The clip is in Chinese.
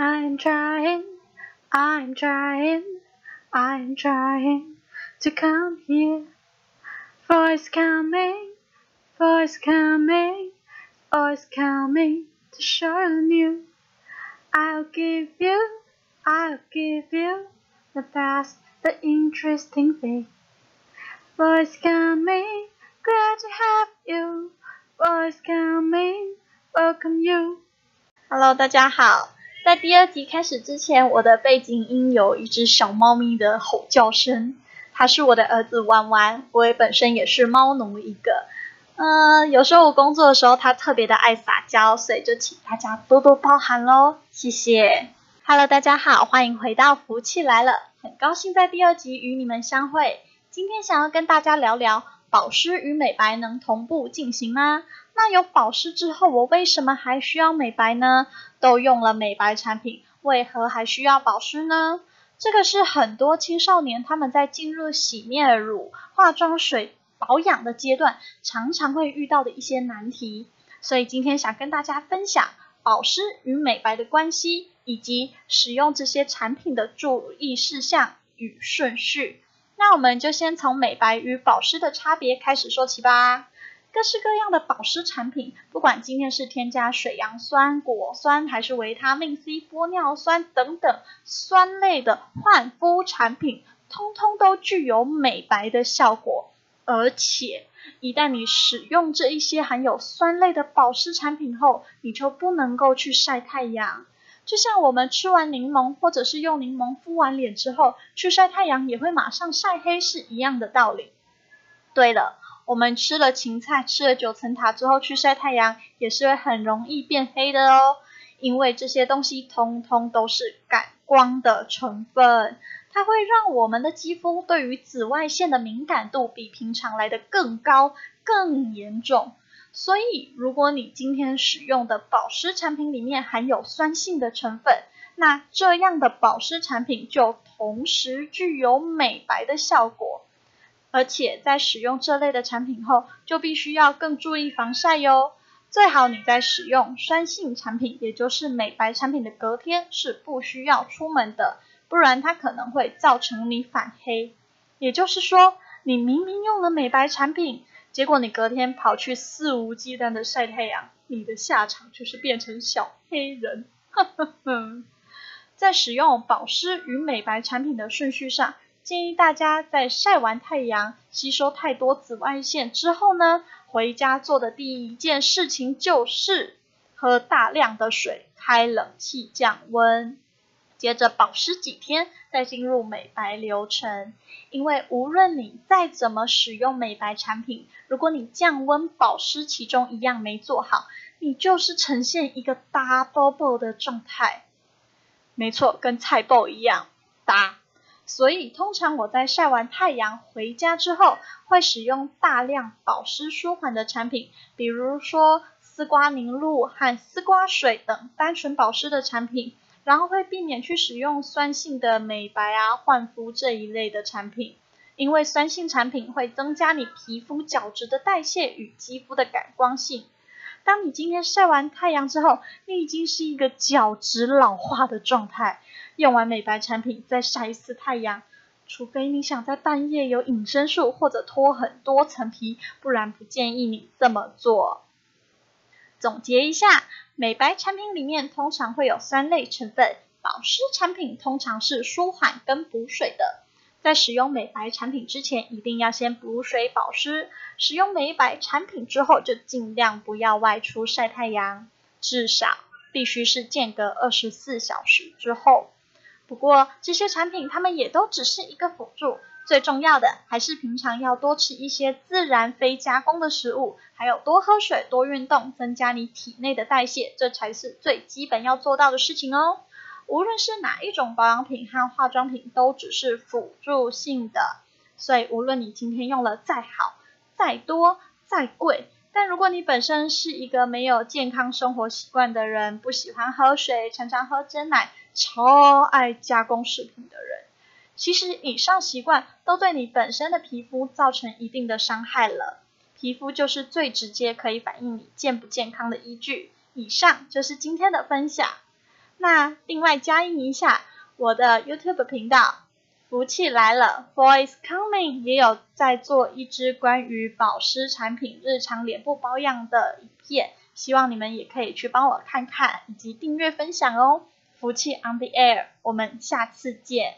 I'm trying, I'm trying, I'm trying to come here. Voice coming, voice coming, voice coming to show you. I'll give you, I'll give you the best, the interesting thing. Voice coming, glad to have you. Voice coming, welcome you. Hello，大家好。 在第二集开始之前，我的背景音有一只小猫咪的吼叫声，它是我的儿子弯弯。我也本身也是猫奴一个，嗯，有时候我工作的时候，它特别的爱撒娇，所以就请大家多多包涵喽，谢谢。Hello，大家好，欢迎回到福气来了，很高兴在第二集与你们相会。今天想要跟大家聊聊，保湿与美白能同步进行吗？那有保湿之后，我为什么还需要美白呢？都用了美白产品，为何还需要保湿呢？这个是很多青少年他们在进入洗面乳、化妆水保养的阶段，常常会遇到的一些难题。所以今天想跟大家分享保湿与美白的关系，以及使用这些产品的注意事项与顺序。那我们就先从美白与保湿的差别开始说起吧。各式各样的保湿产品，不管今天是添加水杨酸、果酸，还是维他命 C、玻尿酸等等酸类的焕肤产品，通通都具有美白的效果。而且，一旦你使用这一些含有酸类的保湿产品后，你就不能够去晒太阳。就像我们吃完柠檬，或者是用柠檬敷完脸之后去晒太阳，也会马上晒黑是一样的道理。对了。我们吃了芹菜，吃了九层塔之后去晒太阳，也是会很容易变黑的哦。因为这些东西通通都是感光的成分，它会让我们的肌肤对于紫外线的敏感度比平常来的更高、更严重。所以，如果你今天使用的保湿产品里面含有酸性的成分，那这样的保湿产品就同时具有美白的效果。而且在使用这类的产品后，就必须要更注意防晒哟。最好你在使用酸性产品，也就是美白产品的隔天是不需要出门的，不然它可能会造成你反黑。也就是说，你明明用了美白产品，结果你隔天跑去肆无忌惮的晒太阳，你的下场就是变成小黑人。在使用保湿与美白产品的顺序上。建议大家在晒完太阳、吸收太多紫外线之后呢，回家做的第一件事情就是喝大量的水、开冷气降温，接着保湿几天，再进入美白流程。因为无论你再怎么使用美白产品，如果你降温保湿其中一样没做好，你就是呈现一个大包包的状态。没错，跟菜包一样大。所以，通常我在晒完太阳回家之后，会使用大量保湿舒缓的产品，比如说丝瓜凝露和丝瓜水等单纯保湿的产品，然后会避免去使用酸性的美白啊、焕肤这一类的产品，因为酸性产品会增加你皮肤角质的代谢与肌肤的感光性。当你今天晒完太阳之后，你已经是一个角质老化的状态。用完美白产品再晒一次太阳，除非你想在半夜有隐身术或者脱很多层皮，不然不建议你这么做。总结一下，美白产品里面通常会有三类成分，保湿产品通常是舒缓跟补水的。在使用美白产品之前，一定要先补水保湿。使用美白产品之后，就尽量不要外出晒太阳，至少必须是间隔二十四小时之后。不过这些产品，它们也都只是一个辅助，最重要的还是平常要多吃一些自然非加工的食物，还有多喝水、多运动，增加你体内的代谢，这才是最基本要做到的事情哦。无论是哪一种保养品和化妆品，都只是辅助性的，所以无论你今天用了再好、再多、再贵，但如果你本身是一个没有健康生活习惯的人，不喜欢喝水，常常喝真奶。超爱加工食品的人，其实以上习惯都对你本身的皮肤造成一定的伤害了。皮肤就是最直接可以反映你健不健康的依据。以上就是今天的分享。那另外加印一下我的 YouTube 频道，福气来了，Voice Coming 也有在做一支关于保湿产品日常脸部保养的影片，希望你们也可以去帮我看看，以及订阅分享哦。福气 On the Air，我们下次见。